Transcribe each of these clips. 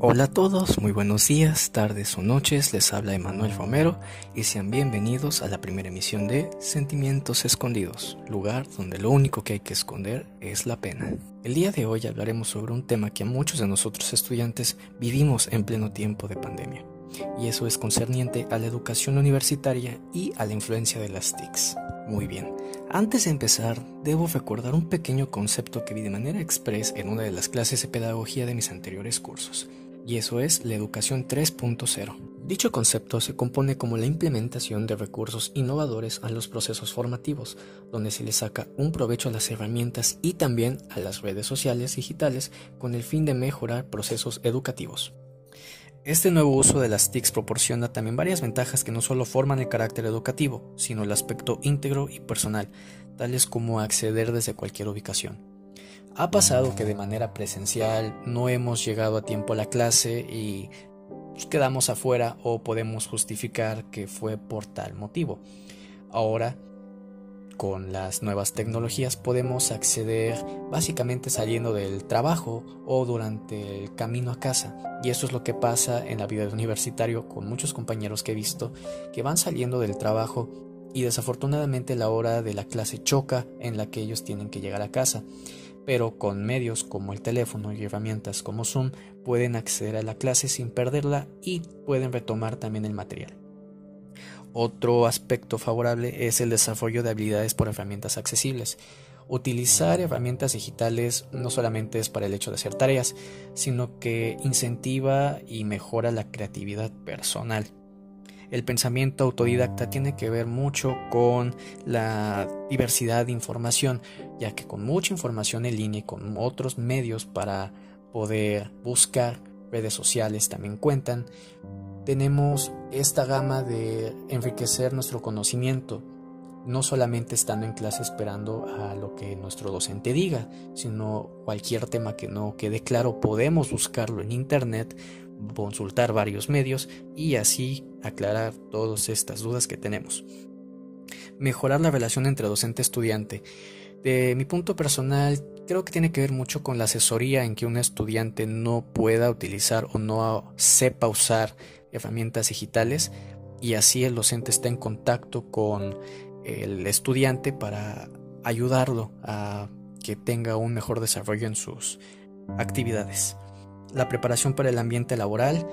Hola a todos, muy buenos días, tardes o noches, les habla Emanuel Romero y sean bienvenidos a la primera emisión de Sentimientos Escondidos, lugar donde lo único que hay que esconder es la pena. El día de hoy hablaremos sobre un tema que a muchos de nosotros estudiantes vivimos en pleno tiempo de pandemia, y eso es concerniente a la educación universitaria y a la influencia de las TICs. Muy bien, antes de empezar, debo recordar un pequeño concepto que vi de manera express en una de las clases de pedagogía de mis anteriores cursos, y eso es la educación 3.0. Dicho concepto se compone como la implementación de recursos innovadores a los procesos formativos, donde se le saca un provecho a las herramientas y también a las redes sociales digitales con el fin de mejorar procesos educativos. Este nuevo uso de las TICs proporciona también varias ventajas que no solo forman el carácter educativo, sino el aspecto íntegro y personal, tales como acceder desde cualquier ubicación. Ha pasado que de manera presencial no hemos llegado a tiempo a la clase y quedamos afuera o podemos justificar que fue por tal motivo. Ahora, con las nuevas tecnologías podemos acceder básicamente saliendo del trabajo o durante el camino a casa. Y eso es lo que pasa en la vida de universitario con muchos compañeros que he visto que van saliendo del trabajo y desafortunadamente la hora de la clase choca en la que ellos tienen que llegar a casa pero con medios como el teléfono y herramientas como Zoom pueden acceder a la clase sin perderla y pueden retomar también el material. Otro aspecto favorable es el desarrollo de habilidades por herramientas accesibles. Utilizar herramientas digitales no solamente es para el hecho de hacer tareas, sino que incentiva y mejora la creatividad personal. El pensamiento autodidacta tiene que ver mucho con la diversidad de información, ya que con mucha información en línea y con otros medios para poder buscar, redes sociales también cuentan, tenemos esta gama de enriquecer nuestro conocimiento, no solamente estando en clase esperando a lo que nuestro docente diga, sino cualquier tema que no quede claro, podemos buscarlo en Internet consultar varios medios y así aclarar todas estas dudas que tenemos. Mejorar la relación entre docente-estudiante. De mi punto personal, creo que tiene que ver mucho con la asesoría en que un estudiante no pueda utilizar o no sepa usar herramientas digitales y así el docente está en contacto con el estudiante para ayudarlo a que tenga un mejor desarrollo en sus actividades la preparación para el ambiente laboral.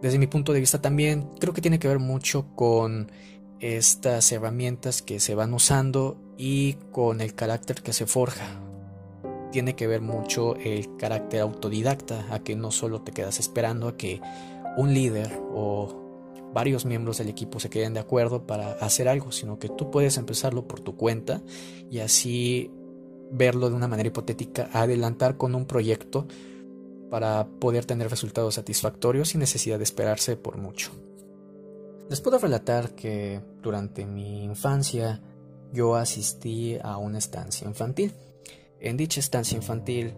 Desde mi punto de vista también creo que tiene que ver mucho con estas herramientas que se van usando y con el carácter que se forja. Tiene que ver mucho el carácter autodidacta, a que no solo te quedas esperando a que un líder o varios miembros del equipo se queden de acuerdo para hacer algo, sino que tú puedes empezarlo por tu cuenta y así verlo de una manera hipotética, adelantar con un proyecto para poder tener resultados satisfactorios sin necesidad de esperarse por mucho. Les puedo relatar que durante mi infancia yo asistí a una estancia infantil. En dicha estancia infantil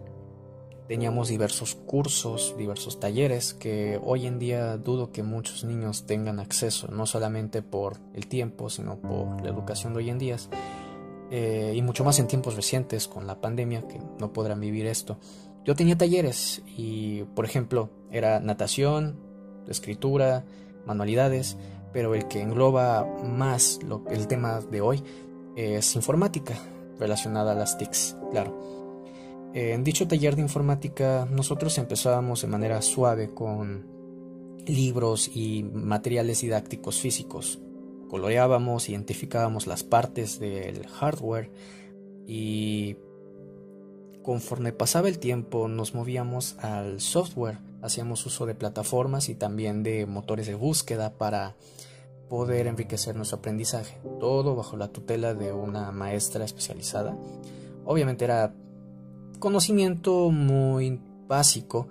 teníamos diversos cursos, diversos talleres que hoy en día dudo que muchos niños tengan acceso, no solamente por el tiempo, sino por la educación de hoy en día, eh, y mucho más en tiempos recientes con la pandemia, que no podrán vivir esto. Yo tenía talleres y, por ejemplo, era natación, escritura, manualidades, pero el que engloba más el tema de hoy es informática, relacionada a las TICs, claro. En dicho taller de informática nosotros empezábamos de manera suave con libros y materiales didácticos físicos. Coloreábamos, identificábamos las partes del hardware y Conforme pasaba el tiempo nos movíamos al software, hacíamos uso de plataformas y también de motores de búsqueda para poder enriquecer nuestro aprendizaje, todo bajo la tutela de una maestra especializada. Obviamente era conocimiento muy básico,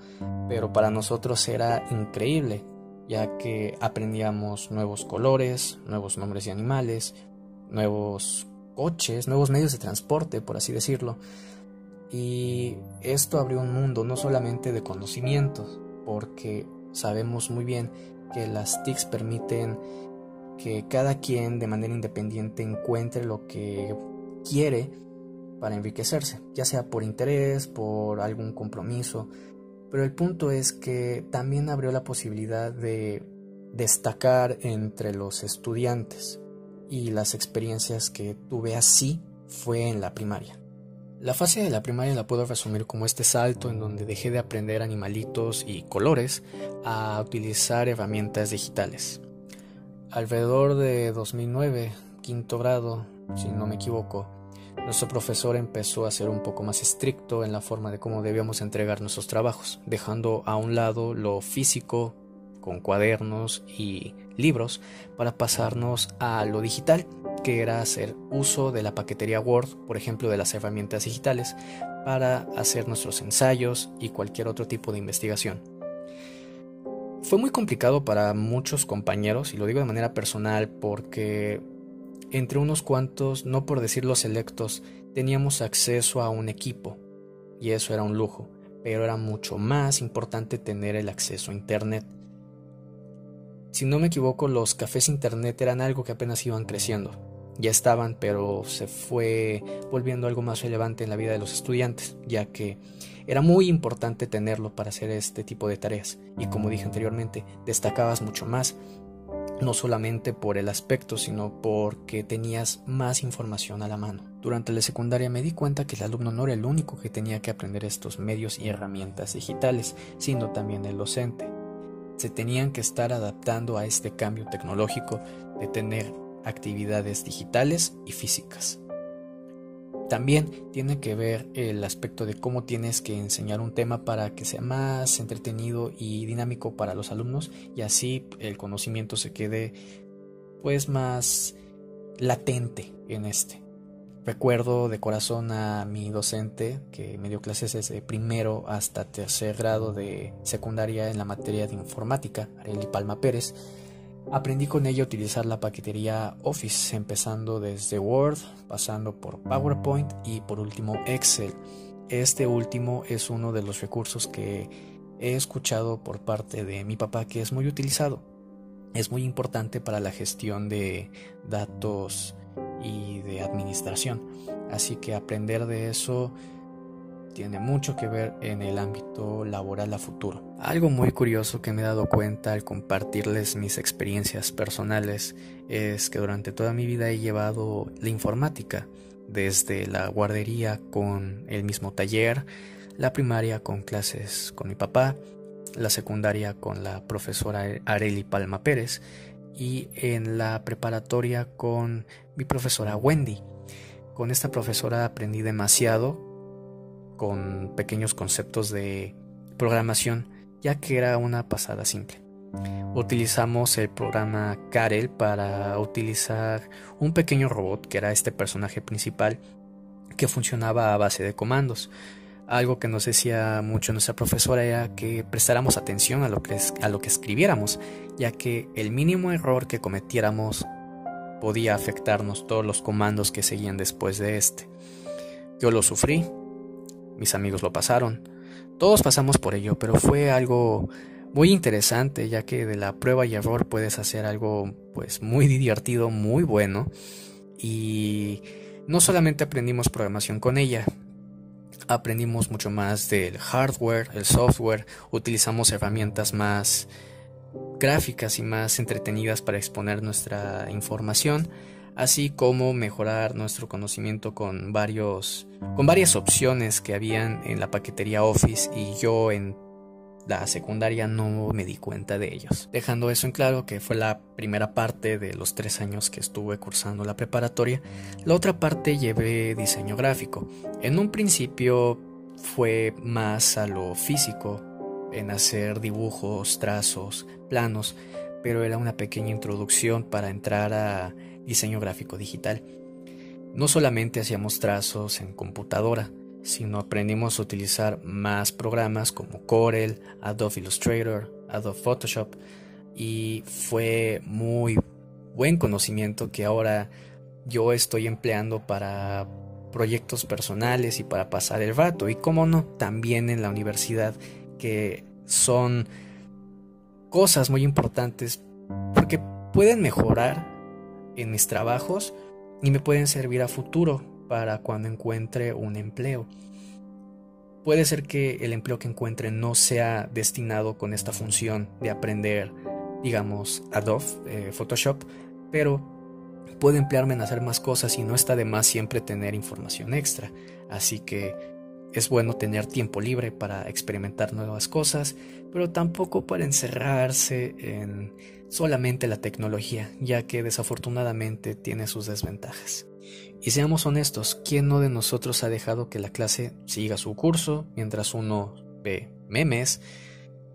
pero para nosotros era increíble, ya que aprendíamos nuevos colores, nuevos nombres de animales, nuevos coches, nuevos medios de transporte, por así decirlo. Y esto abrió un mundo no solamente de conocimientos, porque sabemos muy bien que las TICs permiten que cada quien de manera independiente encuentre lo que quiere para enriquecerse, ya sea por interés, por algún compromiso, pero el punto es que también abrió la posibilidad de destacar entre los estudiantes y las experiencias que tuve así fue en la primaria. La fase de la primaria la puedo resumir como este salto en donde dejé de aprender animalitos y colores a utilizar herramientas digitales. Alrededor de 2009, quinto grado, si no me equivoco, nuestro profesor empezó a ser un poco más estricto en la forma de cómo debíamos entregar nuestros trabajos, dejando a un lado lo físico con cuadernos y libros para pasarnos a lo digital, que era hacer uso de la paquetería Word, por ejemplo, de las herramientas digitales, para hacer nuestros ensayos y cualquier otro tipo de investigación. Fue muy complicado para muchos compañeros, y lo digo de manera personal porque entre unos cuantos, no por decir los selectos, teníamos acceso a un equipo, y eso era un lujo, pero era mucho más importante tener el acceso a Internet. Si no me equivoco, los cafés Internet eran algo que apenas iban creciendo. Ya estaban, pero se fue volviendo algo más relevante en la vida de los estudiantes, ya que era muy importante tenerlo para hacer este tipo de tareas. Y como dije anteriormente, destacabas mucho más no solamente por el aspecto, sino porque tenías más información a la mano. Durante la secundaria me di cuenta que el alumno no era el único que tenía que aprender estos medios y herramientas digitales, sino también el docente. Se tenían que estar adaptando a este cambio tecnológico de tener actividades digitales y físicas. También tiene que ver el aspecto de cómo tienes que enseñar un tema para que sea más entretenido y dinámico para los alumnos y así el conocimiento se quede pues más latente en este. Recuerdo de corazón a mi docente que me dio clases desde primero hasta tercer grado de secundaria en la materia de informática, Areli Palma Pérez, Aprendí con ella a utilizar la paquetería Office, empezando desde Word, pasando por PowerPoint y por último Excel. Este último es uno de los recursos que he escuchado por parte de mi papá que es muy utilizado. Es muy importante para la gestión de datos y de administración. Así que aprender de eso tiene mucho que ver en el ámbito laboral a futuro. Algo muy curioso que me he dado cuenta al compartirles mis experiencias personales es que durante toda mi vida he llevado la informática, desde la guardería con el mismo taller, la primaria con clases con mi papá, la secundaria con la profesora Areli Palma Pérez y en la preparatoria con mi profesora Wendy. Con esta profesora aprendí demasiado con pequeños conceptos de programación, ya que era una pasada simple. Utilizamos el programa Karel para utilizar un pequeño robot que era este personaje principal que funcionaba a base de comandos. Algo que nos decía mucho nuestra profesora era que prestáramos atención a lo que, a lo que escribiéramos, ya que el mínimo error que cometiéramos podía afectarnos todos los comandos que seguían después de este. Yo lo sufrí, mis amigos lo pasaron, todos pasamos por ello, pero fue algo muy interesante ya que de la prueba y error puedes hacer algo pues muy divertido, muy bueno y no solamente aprendimos programación con ella, aprendimos mucho más del hardware, el software, utilizamos herramientas más gráficas y más entretenidas para exponer nuestra información así como mejorar nuestro conocimiento con varios con varias opciones que habían en la paquetería Office y yo en la secundaria no me di cuenta de ellos. Dejando eso en claro que fue la primera parte de los tres años que estuve cursando la preparatoria, la otra parte llevé diseño gráfico. En un principio fue más a lo físico, en hacer dibujos, trazos, planos, pero era una pequeña introducción para entrar a diseño gráfico digital. No solamente hacíamos trazos en computadora, sino aprendimos a utilizar más programas como Corel, Adobe Illustrator, Adobe Photoshop y fue muy buen conocimiento que ahora yo estoy empleando para proyectos personales y para pasar el rato y como no, también en la universidad que son cosas muy importantes porque pueden mejorar en mis trabajos y me pueden servir a futuro para cuando encuentre un empleo. Puede ser que el empleo que encuentre no sea destinado con esta función de aprender, digamos, Adobe, eh, Photoshop, pero puede emplearme en hacer más cosas y no está de más siempre tener información extra. Así que es bueno tener tiempo libre para experimentar nuevas cosas, pero tampoco para encerrarse en solamente la tecnología, ya que desafortunadamente tiene sus desventajas. Y seamos honestos, ¿quién no de nosotros ha dejado que la clase siga su curso mientras uno ve memes,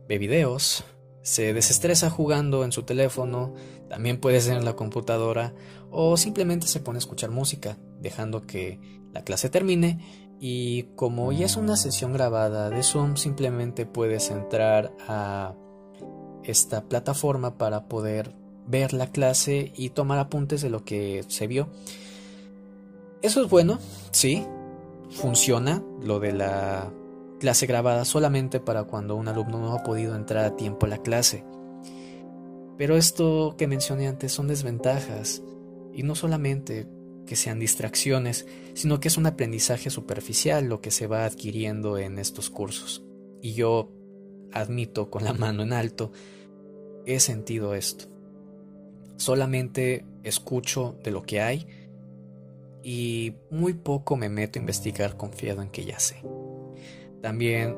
ve videos, se desestresa jugando en su teléfono, también puede ser en la computadora, o simplemente se pone a escuchar música, dejando que la clase termine y como ya es una sesión grabada de Zoom, simplemente puedes entrar a esta plataforma para poder ver la clase y tomar apuntes de lo que se vio. Eso es bueno, sí, funciona lo de la clase grabada solamente para cuando un alumno no ha podido entrar a tiempo a la clase. Pero esto que mencioné antes son desventajas, y no solamente que sean distracciones, sino que es un aprendizaje superficial lo que se va adquiriendo en estos cursos. Y yo admito con la mano en alto, he sentido esto. Solamente escucho de lo que hay y muy poco me meto a investigar confiado en que ya sé. También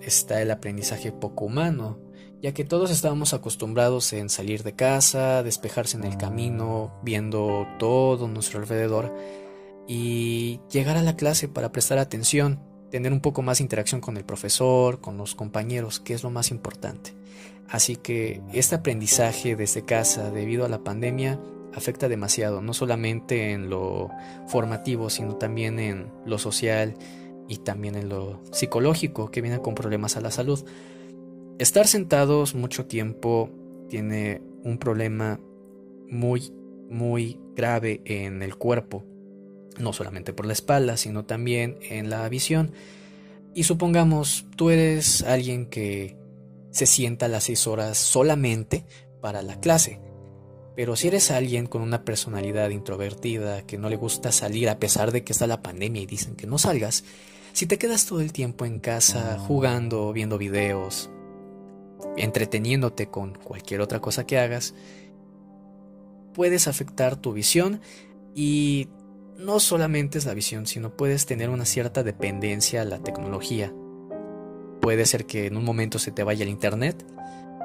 está el aprendizaje poco humano, ya que todos estábamos acostumbrados en salir de casa, despejarse en el camino, viendo todo nuestro alrededor y llegar a la clase para prestar atención, tener un poco más de interacción con el profesor, con los compañeros, que es lo más importante. Así que este aprendizaje desde casa debido a la pandemia afecta demasiado, no solamente en lo formativo, sino también en lo social y también en lo psicológico, que viene con problemas a la salud. Estar sentados mucho tiempo tiene un problema muy, muy grave en el cuerpo, no solamente por la espalda, sino también en la visión. Y supongamos, tú eres alguien que se sienta las seis horas solamente para la clase. Pero si eres alguien con una personalidad introvertida, que no le gusta salir a pesar de que está la pandemia y dicen que no salgas, si te quedas todo el tiempo en casa jugando, viendo videos, entreteniéndote con cualquier otra cosa que hagas, puedes afectar tu visión y no solamente es la visión, sino puedes tener una cierta dependencia a la tecnología. Puede ser que en un momento se te vaya el internet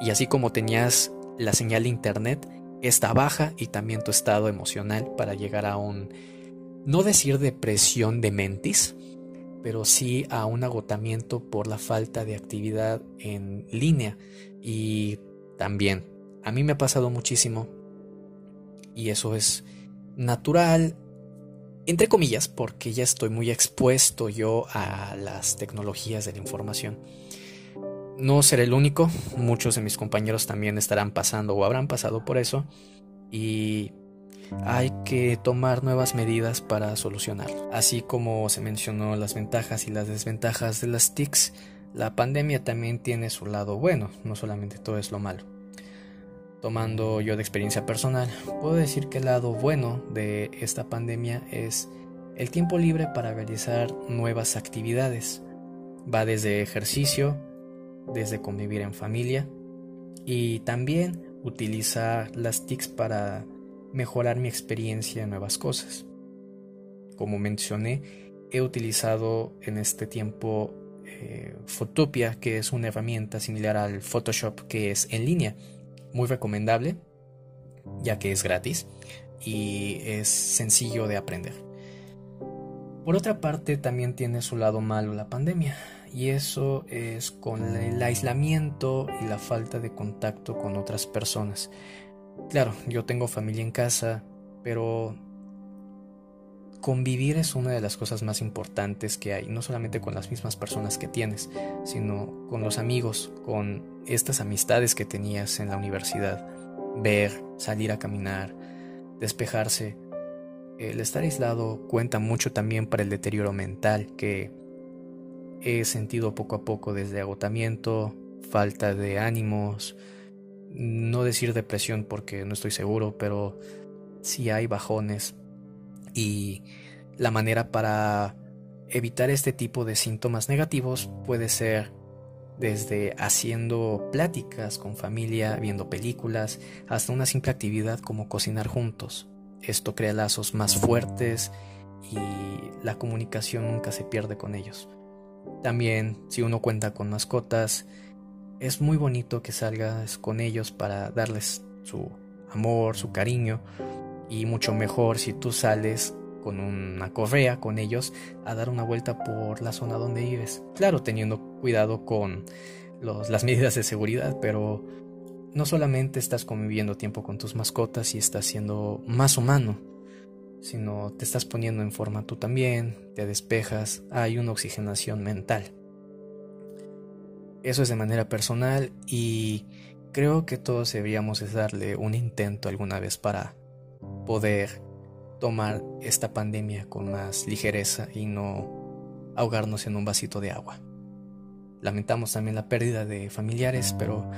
y así como tenías la señal de internet, esta baja y también tu estado emocional para llegar a un, no decir depresión de mentis, pero sí a un agotamiento por la falta de actividad en línea. Y también, a mí me ha pasado muchísimo, y eso es natural, entre comillas, porque ya estoy muy expuesto yo a las tecnologías de la información. No seré el único, muchos de mis compañeros también estarán pasando o habrán pasado por eso, y hay que tomar nuevas medidas para solucionarlo. Así como se mencionó las ventajas y las desventajas de las TICs, la pandemia también tiene su lado bueno, no solamente todo es lo malo. Tomando yo de experiencia personal, puedo decir que el lado bueno de esta pandemia es el tiempo libre para realizar nuevas actividades. Va desde ejercicio, desde convivir en familia y también utilizar las TICs para mejorar mi experiencia en nuevas cosas. Como mencioné, he utilizado en este tiempo eh, Photopia, que es una herramienta similar al Photoshop que es en línea. Muy recomendable, ya que es gratis y es sencillo de aprender. Por otra parte, también tiene su lado malo la pandemia, y eso es con el aislamiento y la falta de contacto con otras personas. Claro, yo tengo familia en casa, pero convivir es una de las cosas más importantes que hay, no solamente con las mismas personas que tienes, sino con los amigos, con estas amistades que tenías en la universidad. Ver, salir a caminar, despejarse. El estar aislado cuenta mucho también para el deterioro mental que he sentido poco a poco desde agotamiento, falta de ánimos, no decir depresión porque no estoy seguro, pero sí hay bajones y La manera para evitar este tipo de síntomas negativos puede ser desde haciendo pláticas con familia, viendo películas, hasta una simple actividad como cocinar juntos. Esto crea lazos más fuertes y la comunicación nunca se pierde con ellos. También, si uno cuenta con mascotas, es muy bonito que salgas con ellos para darles su amor, su cariño, y mucho mejor si tú sales con una correa con ellos a dar una vuelta por la zona donde vives. Claro, teniendo cuidado con las medidas de seguridad, pero no solamente estás conviviendo tiempo con tus mascotas y estás siendo más humano, sino te estás poniendo en forma tú también, te despejas, hay una oxigenación mental. Eso es de manera personal y creo que todos deberíamos darle un intento alguna vez para poder tomar esta pandemia con más ligereza y no ahogarnos en un vasito de agua. Lamentamos también la pérdida de familiares, pero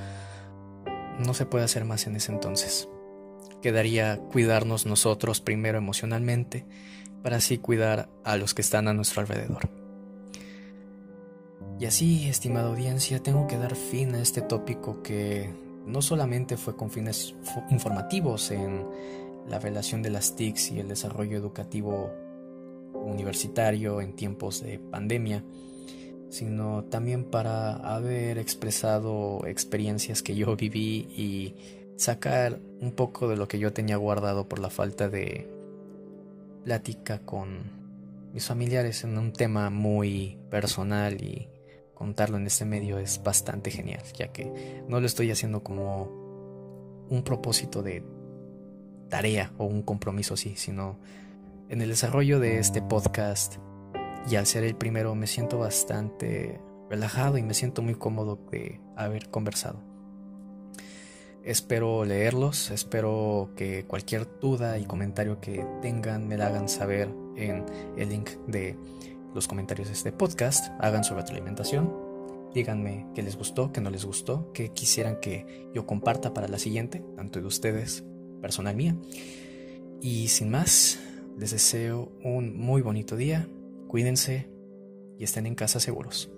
no se puede hacer más en ese entonces. Quedaría cuidarnos nosotros primero emocionalmente, para así cuidar a los que están a nuestro alrededor. Y así, estimada audiencia, tengo que dar fin a este tópico que no solamente fue con fines informativos en la relación de las TICs y el desarrollo educativo universitario en tiempos de pandemia, sino también para haber expresado experiencias que yo viví y sacar un poco de lo que yo tenía guardado por la falta de plática con mis familiares en un tema muy personal y contarlo en este medio es bastante genial, ya que no lo estoy haciendo como un propósito de tarea o un compromiso así, sino en el desarrollo de este podcast y al ser el primero me siento bastante relajado y me siento muy cómodo de haber conversado. Espero leerlos, espero que cualquier duda y comentario que tengan me la hagan saber en el link de los comentarios de este podcast, hagan su retroalimentación, díganme qué les gustó, qué no les gustó, qué quisieran que yo comparta para la siguiente, tanto de ustedes personal mía. Y sin más, les deseo un muy bonito día, cuídense y estén en casa seguros.